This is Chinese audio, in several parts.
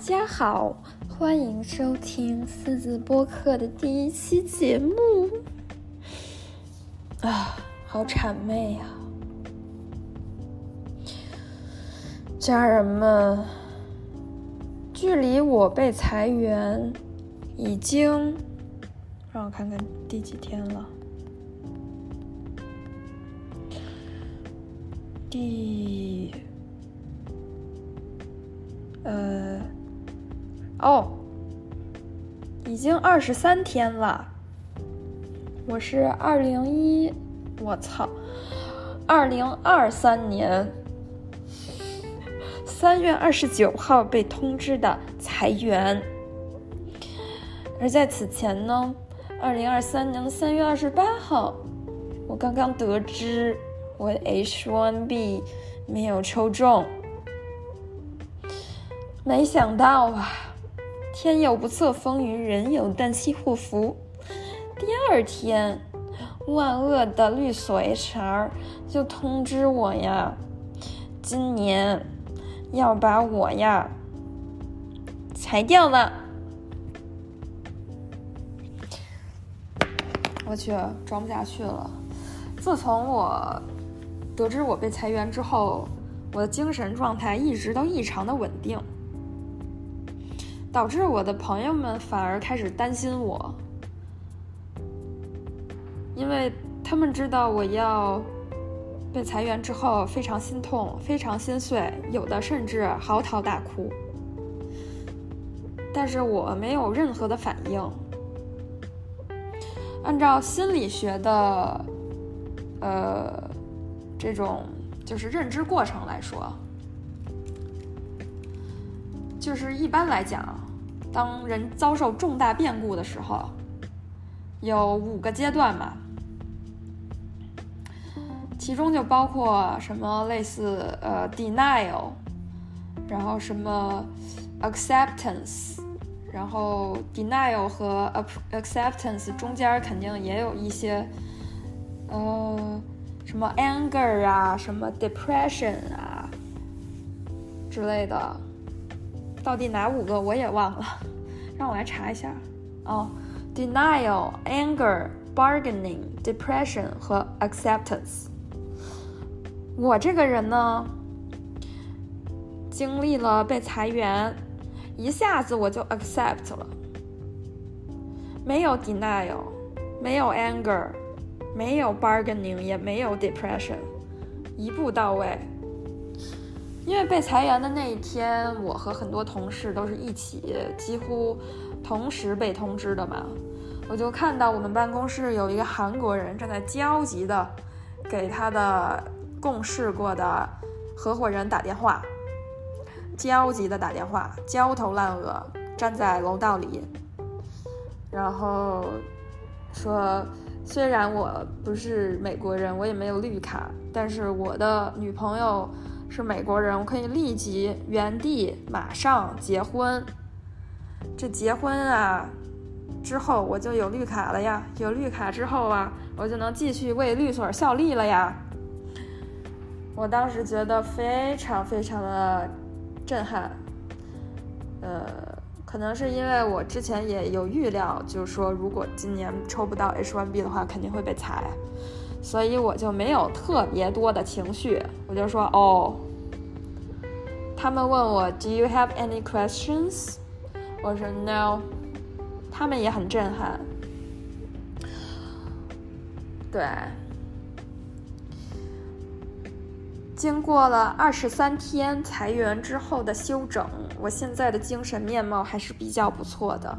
大家好，欢迎收听四字播客的第一期节目。啊，好谄媚呀！家人们，距离我被裁员已经，让我看看第几天了。第，呃，哦，已经二十三天了。我是二零一，我操，二零二三年三月二十九号被通知的裁员。而在此前呢，二零二三年三月二十八号，我刚刚得知。我 H1B 没有抽中，没想到啊！天有不测风云，人有旦夕祸福。第二天，万恶的律所 HR 就通知我呀，今年要把我呀裁掉了。我去，装不下去了。自从我。得知我被裁员之后，我的精神状态一直都异常的稳定，导致我的朋友们反而开始担心我，因为他们知道我要被裁员之后非常心痛、非常心碎，有的甚至嚎啕大哭，但是我没有任何的反应。按照心理学的，呃。这种就是认知过程来说，就是一般来讲，当人遭受重大变故的时候，有五个阶段嘛，其中就包括什么类似呃 denial，然后什么 acceptance，然后 denial 和 acceptance 中间肯定也有一些呃。什么 anger 啊，什么 depression 啊之类的，到底哪五个我也忘了，让我来查一下。哦，denial、anger、bargaining、depression 和 acceptance。我这个人呢，经历了被裁员，一下子我就 accept 了，没有 denial，没有 anger。没有 bargaining，也没有 depression，一步到位。因为被裁员的那一天，我和很多同事都是一起，几乎同时被通知的嘛。我就看到我们办公室有一个韩国人正在焦急的给他的共事过的合伙人打电话，焦急的打电话，焦头烂额，站在楼道里，然后说。虽然我不是美国人，我也没有绿卡，但是我的女朋友是美国人，我可以立即原地马上结婚。这结婚啊之后我就有绿卡了呀，有绿卡之后啊，我就能继续为律所效力了呀。我当时觉得非常非常的震撼，呃。可能是因为我之前也有预料，就是说如果今年抽不到 H1B 的话，肯定会被裁，所以我就没有特别多的情绪，我就说哦。他们问我 Do you have any questions？我说 No。他们也很震撼，对。经过了二十三天裁员之后的休整，我现在的精神面貌还是比较不错的。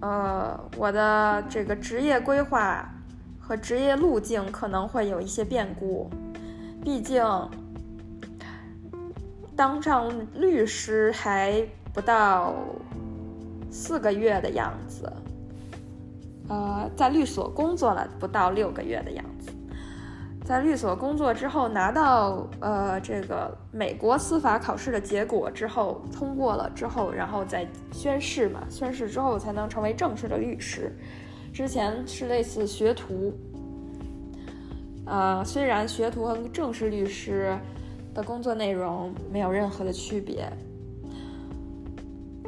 呃，我的这个职业规划和职业路径可能会有一些变故，毕竟当上律师还不到四个月的样子，呃，在律所工作了不到六个月的样子。在律所工作之后，拿到呃这个美国司法考试的结果之后，通过了之后，然后再宣誓嘛，宣誓之后才能成为正式的律师。之前是类似学徒，呃，虽然学徒和正式律师的工作内容没有任何的区别，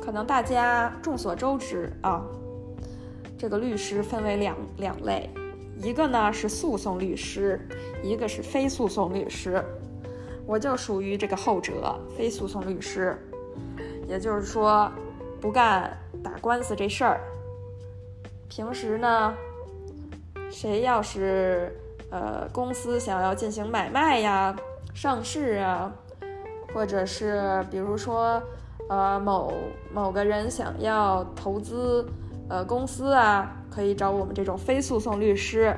可能大家众所周知啊，这个律师分为两两类，一个呢是诉讼律师，一个是非诉讼律师。我就属于这个后者，非诉讼律师，也就是说，不干打官司这事儿。平时呢，谁要是呃公司想要进行买卖呀、上市啊，或者是比如说。呃，某某个人想要投资，呃，公司啊，可以找我们这种非诉讼律师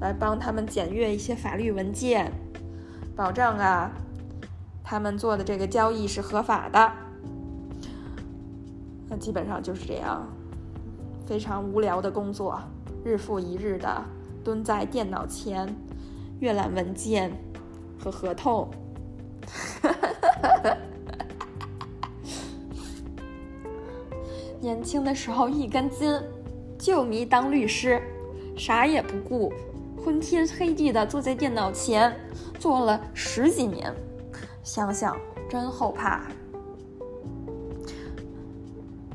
来帮他们检阅一些法律文件，保障啊，他们做的这个交易是合法的。那基本上就是这样，非常无聊的工作，日复一日的蹲在电脑前阅览文件和合同。年轻的时候一根筋，就迷当律师，啥也不顾，昏天黑地的坐在电脑前做了十几年，想想真后怕。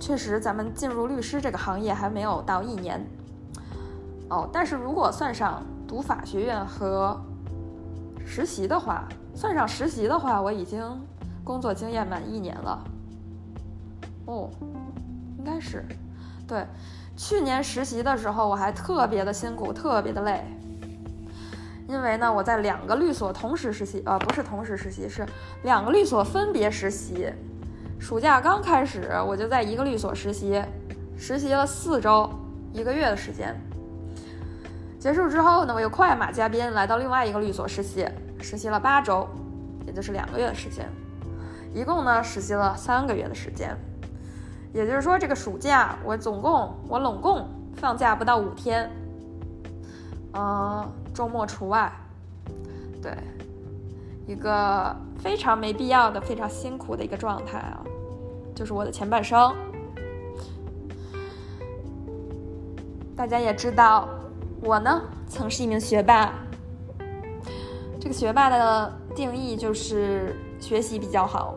确实，咱们进入律师这个行业还没有到一年，哦，但是如果算上读法学院和实习的话，算上实习的话，我已经工作经验满一年了。哦。应该是，对，去年实习的时候我还特别的辛苦，特别的累，因为呢我在两个律所同时实习，呃不是同时实习，是两个律所分别实习。暑假刚开始我就在一个律所实习，实习了四周，一个月的时间。结束之后呢，我又快马加鞭来到另外一个律所实习，实习了八周，也就是两个月的时间，一共呢实习了三个月的时间。也就是说，这个暑假我总共我拢共放假不到五天，嗯，周末除外。对，一个非常没必要的、非常辛苦的一个状态啊，就是我的前半生。大家也知道，我呢曾是一名学霸。这个学霸的定义就是学习比较好，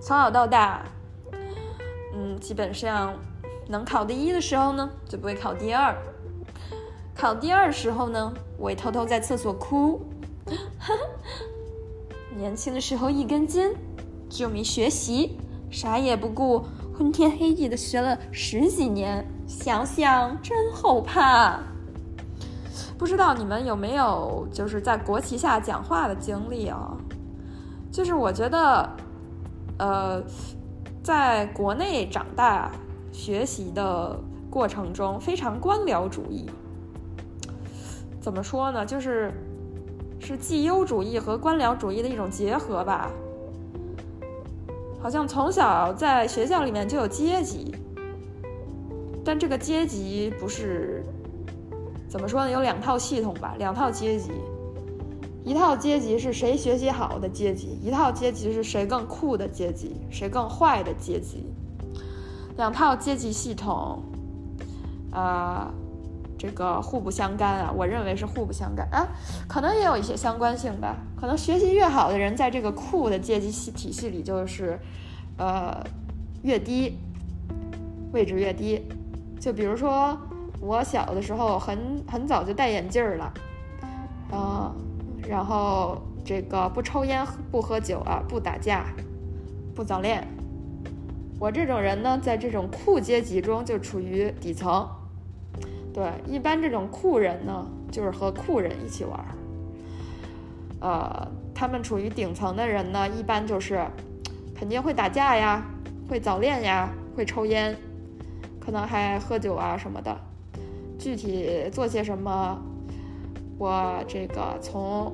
从小到大。嗯，基本上能考第一的时候呢，就不会考第二。考第二的时候呢，我会偷偷在厕所哭。年轻的时候一根筋，就没学习，啥也不顾，昏天黑地的学了十几年，想想真后怕。不知道你们有没有就是在国旗下讲话的经历啊？就是我觉得，呃。在国内长大学习的过程中，非常官僚主义。怎么说呢？就是是绩优主义和官僚主义的一种结合吧。好像从小在学校里面就有阶级，但这个阶级不是怎么说呢？有两套系统吧，两套阶级。一套阶级是谁学习好的阶级，一套阶级是谁更酷的阶级，谁更坏的阶级。两套阶级系统，啊，这个互不相干啊，我认为是互不相干啊，可能也有一些相关性吧。可能学习越好的人，在这个酷的阶级系体系里，就是，呃，越低，位置越低。就比如说，我小的时候很很早就戴眼镜了，啊。然后这个不抽烟不喝酒啊，不打架，不早恋。我这种人呢，在这种酷阶级中就处于底层。对，一般这种酷人呢，就是和酷人一起玩儿。呃，他们处于顶层的人呢，一般就是肯定会打架呀，会早恋呀，会抽烟，可能还喝酒啊什么的。具体做些什么？我这个从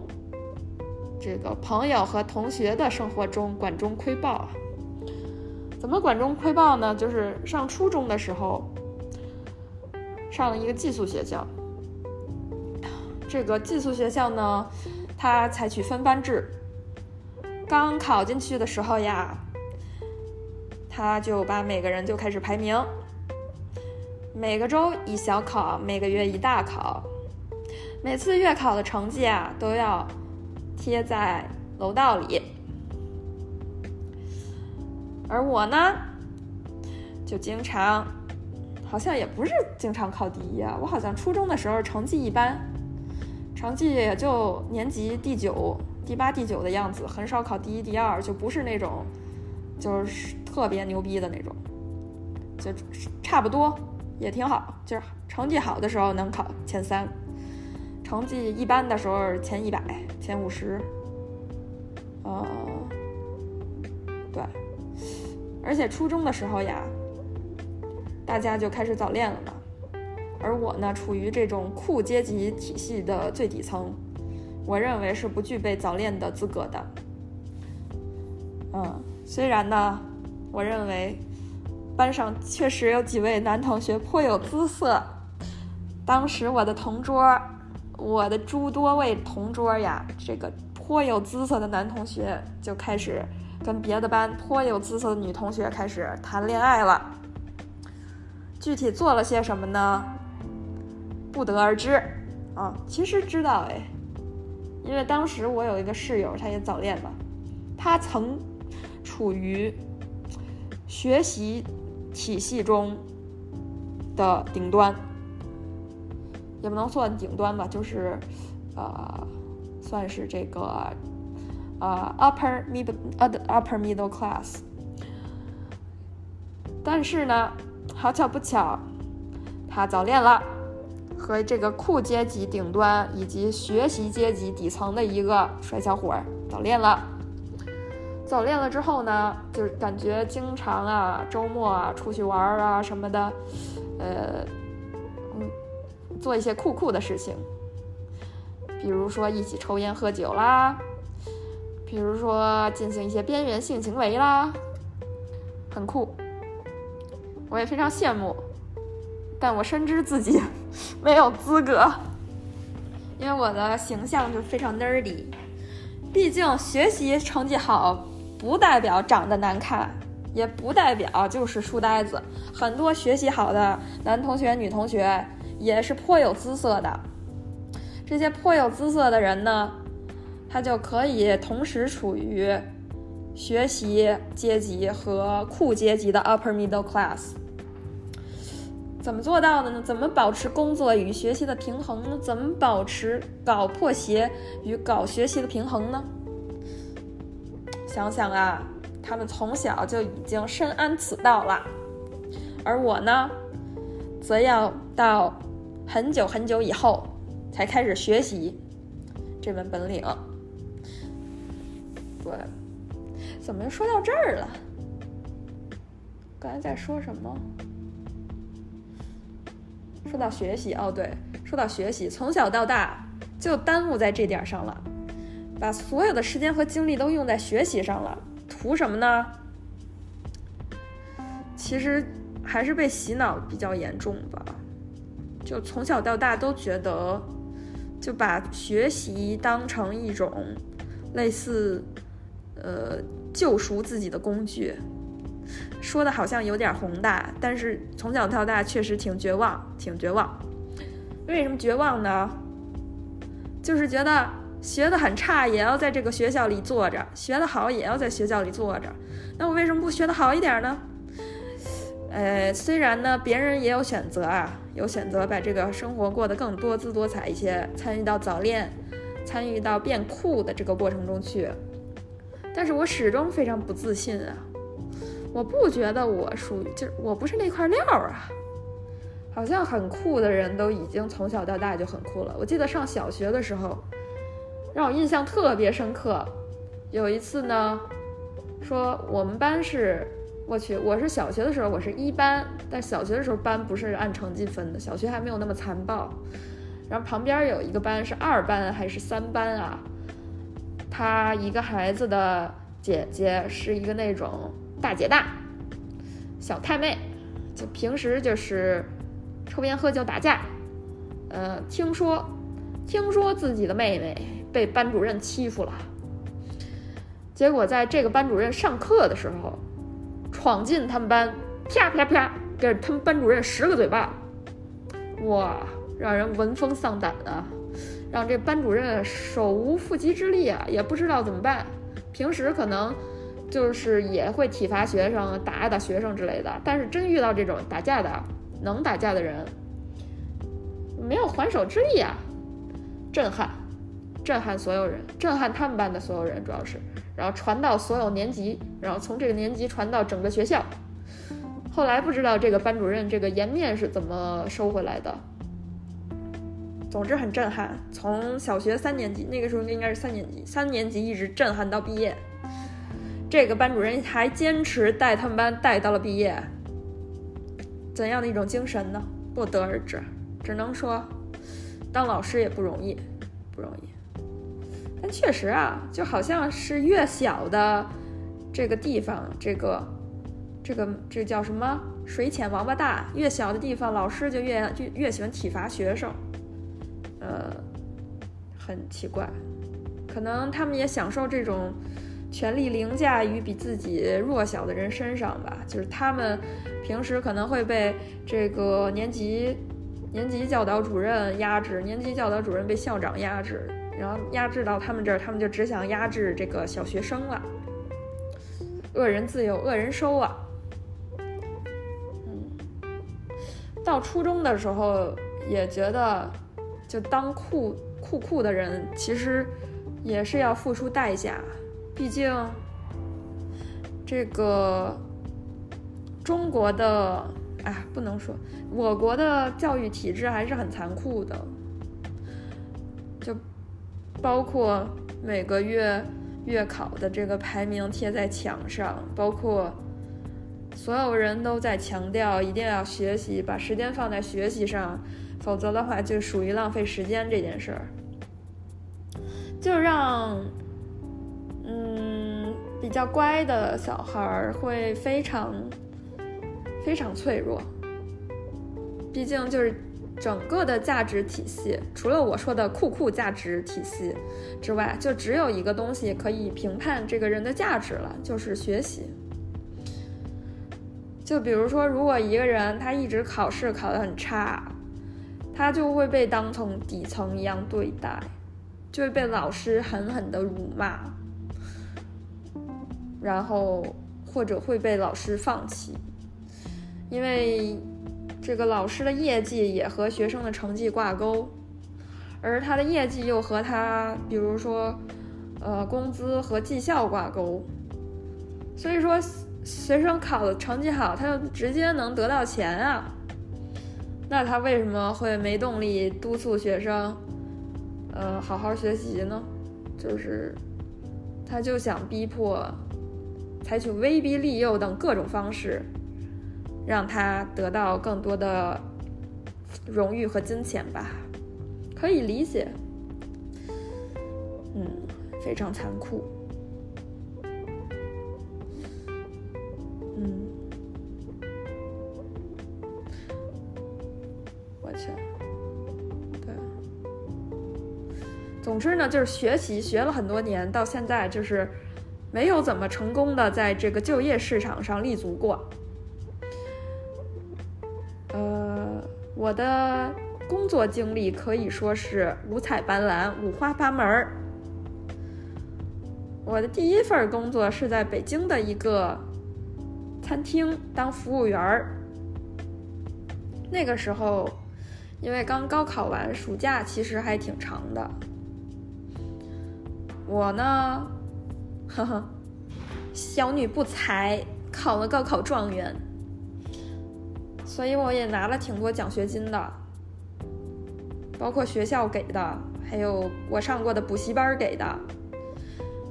这个朋友和同学的生活中管中窥豹，怎么管中窥豹呢？就是上初中的时候，上了一个寄宿学校。这个寄宿学校呢，它采取分班制。刚考进去的时候呀，他就把每个人就开始排名，每个周一小考，每个月一大考。每次月考的成绩啊，都要贴在楼道里。而我呢，就经常，好像也不是经常考第一啊。我好像初中的时候成绩一般，成绩也就年级第九、第八、第九的样子，很少考第一、第二，就不是那种就是特别牛逼的那种，就差不多也挺好。就是成绩好的时候能考前三，成绩一般的时候前一百、前五十。呃，对，而且初中的时候呀。大家就开始早恋了嘛，而我呢，处于这种酷阶级体系的最底层，我认为是不具备早恋的资格的。嗯，虽然呢，我认为班上确实有几位男同学颇有姿色，当时我的同桌，我的诸多位同桌呀，这个颇有姿色的男同学就开始跟别的班颇有姿色的女同学开始谈恋爱了。具体做了些什么呢？不得而知，啊，其实知道哎，因为当时我有一个室友，他也早恋了，他曾处于学习体系中的顶端，也不能算顶端吧，就是呃，算是这个呃 upper middle upper middle class，但是呢。好巧不巧，他早恋了，和这个酷阶级顶端以及学习阶级底层的一个帅小伙早恋了。早恋了之后呢，就是感觉经常啊，周末啊出去玩啊什么的，呃，嗯，做一些酷酷的事情，比如说一起抽烟喝酒啦，比如说进行一些边缘性行为啦，很酷。我也非常羡慕，但我深知自己 没有资格，因为我的形象就非常 nerdy。毕竟学习成绩好不代表长得难看，也不代表就是书呆子。很多学习好的男同学、女同学也是颇有姿色的。这些颇有姿色的人呢，他就可以同时处于学习阶级和酷阶级的 upper middle class。怎么做到的呢？怎么保持工作与学习的平衡呢？怎么保持搞破鞋与搞学习的平衡呢？想想啊，他们从小就已经深谙此道了，而我呢，则要到很久很久以后才开始学习这门本领。对，怎么又说到这儿了？刚才在说什么？说到学习哦，对，说到学习，从小到大就耽误在这点上了，把所有的时间和精力都用在学习上了，图什么呢？其实还是被洗脑比较严重吧，就从小到大都觉得，就把学习当成一种类似呃救赎自己的工具。说的好像有点宏大，但是从小到大确实挺绝望，挺绝望。为什么绝望呢？就是觉得学的很差也要在这个学校里坐着，学的好也要在学校里坐着。那我为什么不学的好一点呢？呃，虽然呢，别人也有选择啊，有选择把这个生活过得更多姿多彩一些，参与到早恋，参与到变酷的这个过程中去，但是我始终非常不自信啊。我不觉得我属于，就是我不是那块料啊。好像很酷的人都已经从小到大就很酷了。我记得上小学的时候，让我印象特别深刻。有一次呢，说我们班是，我去，我是小学的时候我是一班，但小学的时候班不是按成绩分的，小学还没有那么残暴。然后旁边有一个班是二班还是三班啊？他一个孩子的姐姐是一个那种。大姐大，小太妹，就平时就是抽烟喝酒打架。呃，听说听说自己的妹妹被班主任欺负了，结果在这个班主任上课的时候，闯进他们班，啪啪啪给他们班主任十个嘴巴，哇，让人闻风丧胆啊，让这班主任手无缚鸡之力啊，也不知道怎么办。平时可能。就是也会体罚学生、打打学生之类的。但是真遇到这种打架的、能打架的人，没有还手之力啊！震撼，震撼所有人，震撼他们班的所有人，主要是，然后传到所有年级，然后从这个年级传到整个学校。后来不知道这个班主任这个颜面是怎么收回来的。总之很震撼，从小学三年级那个时候应该是三年级，三年级一直震撼到毕业。这个班主任还坚持带他们班带到了毕业，怎样的一种精神呢？不得而知，只能说，当老师也不容易，不容易。但确实啊，就好像是越小的这个地方，这个这个这叫什么“水浅王八大”，越小的地方，老师就越就越喜欢体罚学生。呃，很奇怪，可能他们也享受这种权力凌驾于比自己弱小的人身上吧。就是他们平时可能会被这个年级年级教导主任压制，年级教导主任被校长压制，然后压制到他们这儿，他们就只想压制这个小学生了。恶人自有恶人收啊。嗯，到初中的时候也觉得。就当酷酷酷的人，其实也是要付出代价。毕竟，这个中国的，哎，不能说我国的教育体制还是很残酷的。就包括每个月月考的这个排名贴在墙上，包括所有人都在强调一定要学习，把时间放在学习上。否则的话，就属于浪费时间这件事儿，就让嗯比较乖的小孩儿会非常非常脆弱。毕竟就是整个的价值体系，除了我说的酷酷价值体系之外，就只有一个东西可以评判这个人的价值了，就是学习。就比如说，如果一个人他一直考试考得很差。他就会被当成底层一样对待，就会被老师狠狠的辱骂，然后或者会被老师放弃，因为这个老师的业绩也和学生的成绩挂钩，而他的业绩又和他，比如说，呃，工资和绩效挂钩，所以说学生考的成绩好，他就直接能得到钱啊。那他为什么会没动力督促学生，呃，好好学习呢？就是，他就想逼迫，采取威逼利诱等各种方式，让他得到更多的荣誉和金钱吧，可以理解。嗯，非常残酷。嗯，我去对，总之呢，就是学习学了很多年，到现在就是没有怎么成功的在这个就业市场上立足过。呃，我的工作经历可以说是五彩斑斓、五花八门儿。我的第一份工作是在北京的一个餐厅当服务员儿，那个时候。因为刚高考完，暑假其实还挺长的。我呢，呵呵，小女不才，考了高考状元，所以我也拿了挺多奖学金的，包括学校给的，还有我上过的补习班给的，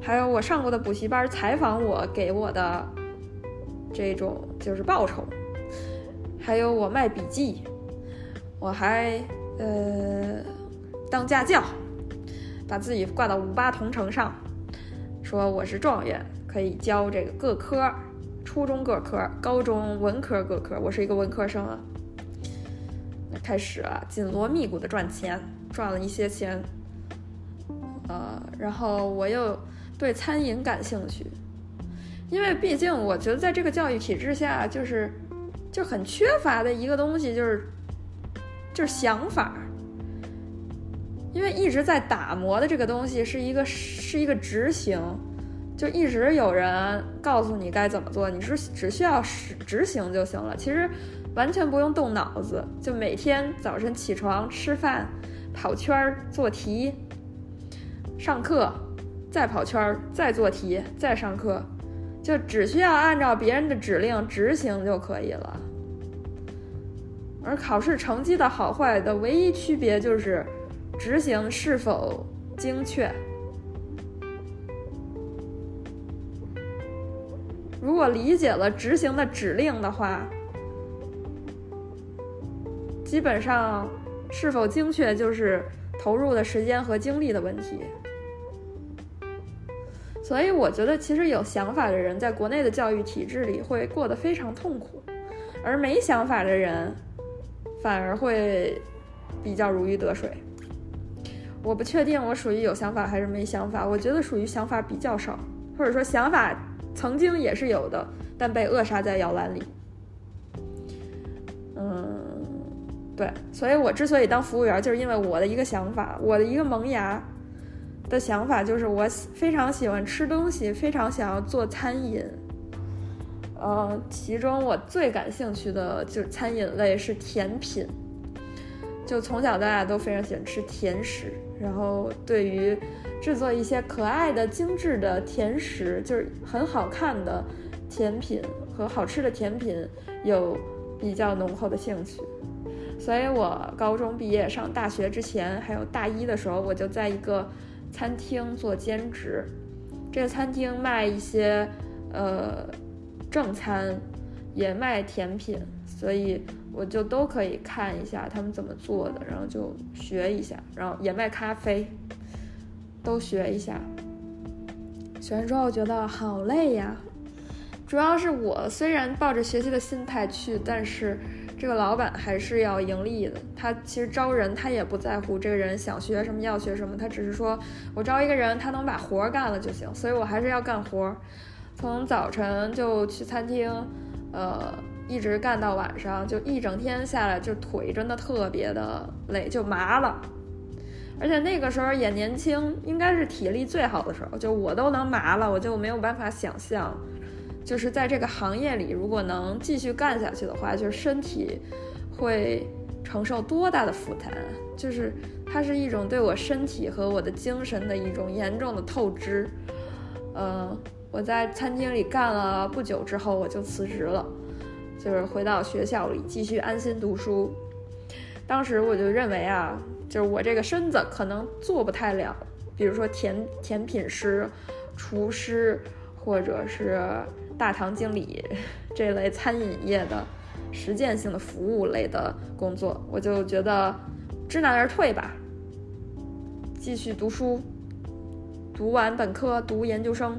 还有我上过的补习班采访我给我的这种就是报酬，还有我卖笔记。我还呃当家教，把自己挂到五八同城上，说我是状元，可以教这个各科，初中各科，高中文科各科。我是一个文科生啊，开始啊紧锣密鼓的赚钱，赚了一些钱，呃，然后我又对餐饮感兴趣，因为毕竟我觉得在这个教育体制下，就是就很缺乏的一个东西就是。就是想法，因为一直在打磨的这个东西是一个是一个执行，就一直有人告诉你该怎么做，你是只需要实执行就行了。其实完全不用动脑子，就每天早晨起床、吃饭、跑圈儿、做题、上课，再跑圈儿、再做题、再上课，就只需要按照别人的指令执行就可以了。而考试成绩的好坏的唯一区别就是执行是否精确。如果理解了执行的指令的话，基本上是否精确就是投入的时间和精力的问题。所以我觉得，其实有想法的人在国内的教育体制里会过得非常痛苦，而没想法的人反而会比较如鱼得水。我不确定我属于有想法还是没想法，我觉得属于想法比较少，或者说想法。曾经也是有的，但被扼杀在摇篮里。嗯，对，所以我之所以当服务员，就是因为我的一个想法，我的一个萌芽的想法，就是我非常喜欢吃东西，非常想要做餐饮。呃，其中我最感兴趣的就是餐饮类是甜品，就从小到大都非常喜欢吃甜食，然后对于。制作一些可爱的、精致的甜食，就是很好看的甜品和好吃的甜品，有比较浓厚的兴趣。所以我高中毕业上大学之前，还有大一的时候，我就在一个餐厅做兼职。这个餐厅卖一些呃正餐，也卖甜品，所以我就都可以看一下他们怎么做的，然后就学一下，然后也卖咖啡。都学一下，学完之后觉得好累呀。主要是我虽然抱着学习的心态去，但是这个老板还是要盈利的。他其实招人，他也不在乎这个人想学什么要学什么，他只是说我招一个人，他能把活干了就行。所以我还是要干活，从早晨就去餐厅，呃，一直干到晚上，就一整天下来，就腿真的特别的累，就麻了。而且那个时候也年轻，应该是体力最好的时候，就我都能麻了，我就没有办法想象，就是在这个行业里，如果能继续干下去的话，就是身体会承受多大的负担，就是它是一种对我身体和我的精神的一种严重的透支。嗯，我在餐厅里干了不久之后，我就辞职了，就是回到学校里继续安心读书。当时我就认为啊。就是我这个身子可能做不太了，比如说甜甜品师、厨师，或者是大堂经理这类餐饮业的实践性的服务类的工作，我就觉得知难而退吧，继续读书，读完本科读研究生，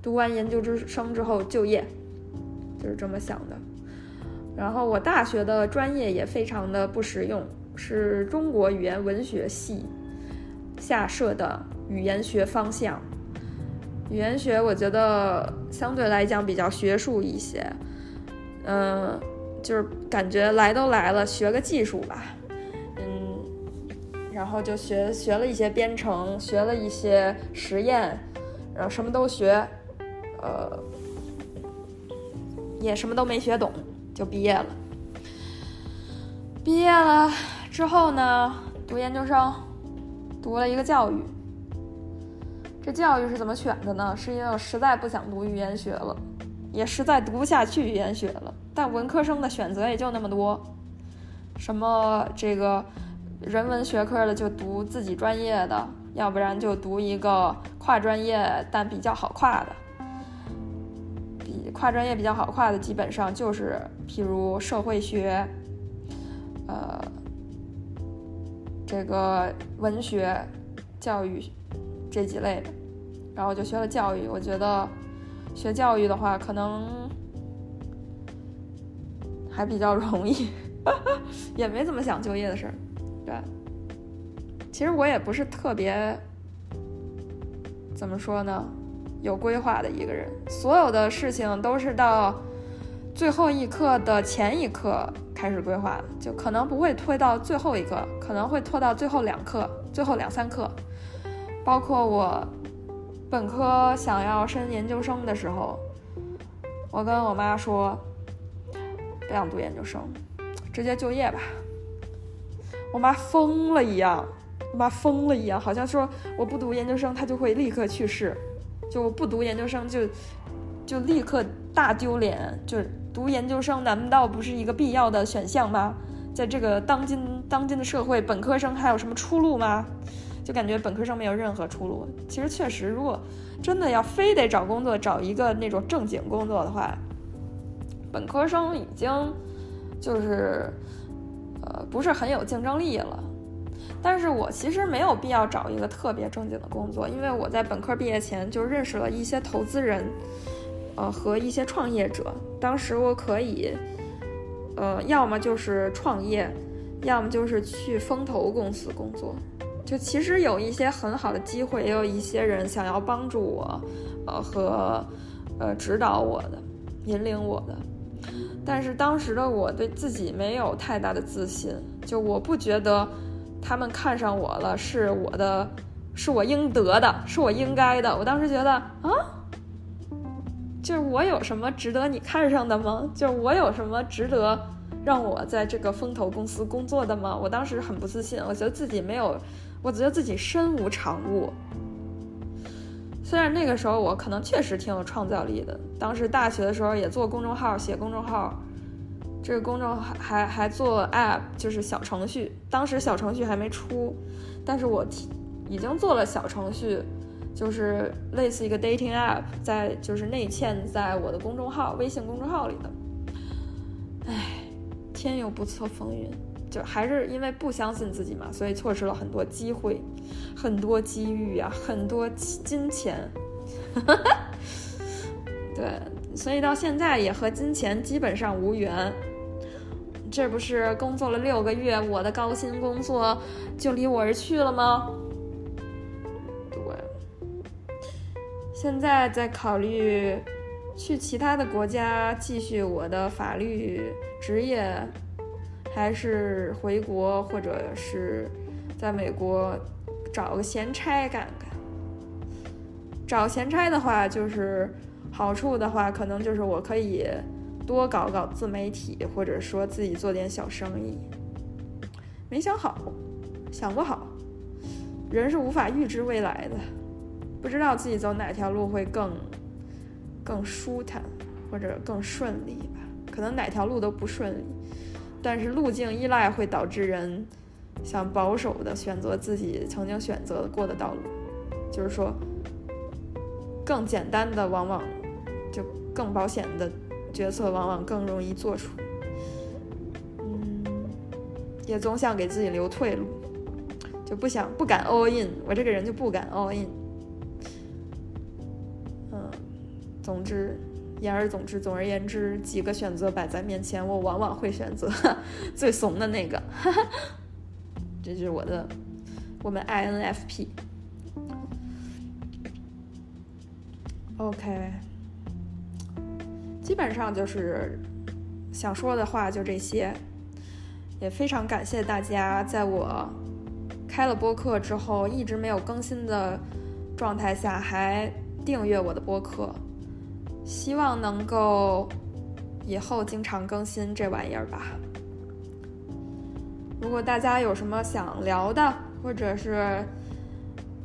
读完研究生之后就业，就是这么想的。然后我大学的专业也非常的不实用。是中国语言文学系下设的语言学方向。语言学我觉得相对来讲比较学术一些，嗯，就是感觉来都来了，学个技术吧，嗯，然后就学学了一些编程，学了一些实验，然后什么都学，呃，也什么都没学懂，就毕业了。毕业了。之后呢，读研究生，读了一个教育。这教育是怎么选的呢？是因为我实在不想读语言学了，也实在读不下去语言学了。但文科生的选择也就那么多，什么这个人文学科的就读自己专业的，要不然就读一个跨专业但比较好跨的。跨专业比较好跨的，基本上就是譬如社会学，呃。这个文学、教育这几类的，然后就学了教育。我觉得学教育的话，可能还比较容易，也没怎么想就业的事儿。对，其实我也不是特别怎么说呢，有规划的一个人。所有的事情都是到最后一刻的前一刻。开始规划的，就可能不会拖到最后一刻，可能会拖到最后两课、最后两三课。包括我本科想要升研究生的时候，我跟我妈说，不想读研究生，直接就业吧。我妈疯了一样，我妈疯了一样，好像说我不读研究生，她就会立刻去世，就不读研究生就就立刻大丢脸，就读研究生难道不是一个必要的选项吗？在这个当今当今的社会，本科生还有什么出路吗？就感觉本科生没有任何出路。其实确实，如果真的要非得找工作，找一个那种正经工作的话，本科生已经就是呃不是很有竞争力了。但是我其实没有必要找一个特别正经的工作，因为我在本科毕业前就认识了一些投资人，呃和一些创业者。当时我可以。呃，要么就是创业，要么就是去风投公司工作。就其实有一些很好的机会，也有一些人想要帮助我，呃和呃指导我的，引领我的。但是当时的我对自己没有太大的自信，就我不觉得他们看上我了是我的，是我应得的，是我应该的。我当时觉得啊。就是我有什么值得你看上的吗？就是我有什么值得让我在这个风投公司工作的吗？我当时很不自信，我觉得自己没有，我觉得自己身无长物。虽然那个时候我可能确实挺有创造力的，当时大学的时候也做公众号，写公众号，这个公众还还还做 app，就是小程序。当时小程序还没出，但是我已经做了小程序。就是类似一个 dating app，在就是内嵌在我的公众号、微信公众号里的。唉，天有不测风云，就还是因为不相信自己嘛，所以错失了很多机会、很多机遇啊，很多金钱。对，所以到现在也和金钱基本上无缘。这不是工作了六个月，我的高薪工作就离我而去了吗？对现在在考虑去其他的国家继续我的法律职业，还是回国，或者是在美国找个闲差干干。找闲差的话，就是好处的话，可能就是我可以多搞搞自媒体，或者说自己做点小生意。没想好，想不好，人是无法预知未来的。不知道自己走哪条路会更更舒坦，或者更顺利吧？可能哪条路都不顺利，但是路径依赖会导致人想保守的选择自己曾经选择过的道路。就是说，更简单的往往就更保险的决策，往往更容易做出。嗯，也总想给自己留退路，就不想不敢 all in。我这个人就不敢 all in 嗯。总之，言而总之，总而言之，几个选择摆在面前，我往往会选择 最怂的那个。哈 哈这就是我的，我们 INFP。OK，基本上就是想说的话就这些，也非常感谢大家在我开了播客之后一直没有更新的状态下还订阅我的播客。希望能够以后经常更新这玩意儿吧。如果大家有什么想聊的，或者是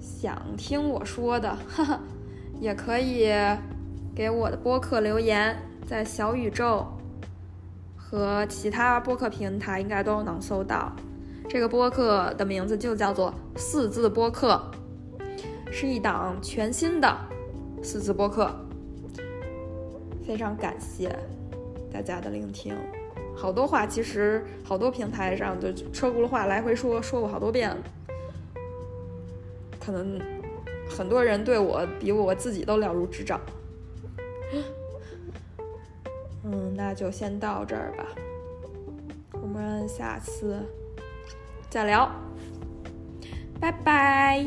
想听我说的，哈 哈也可以给我的播客留言，在小宇宙和其他播客平台应该都能搜到。这个播客的名字就叫做“四字播客”，是一档全新的四字播客。非常感谢大家的聆听，好多话其实好多平台上就车轱辘话来回说说过好多遍了，可能很多人对我比我自己都了如指掌。嗯那就先到这儿吧我们下次再聊。拜拜。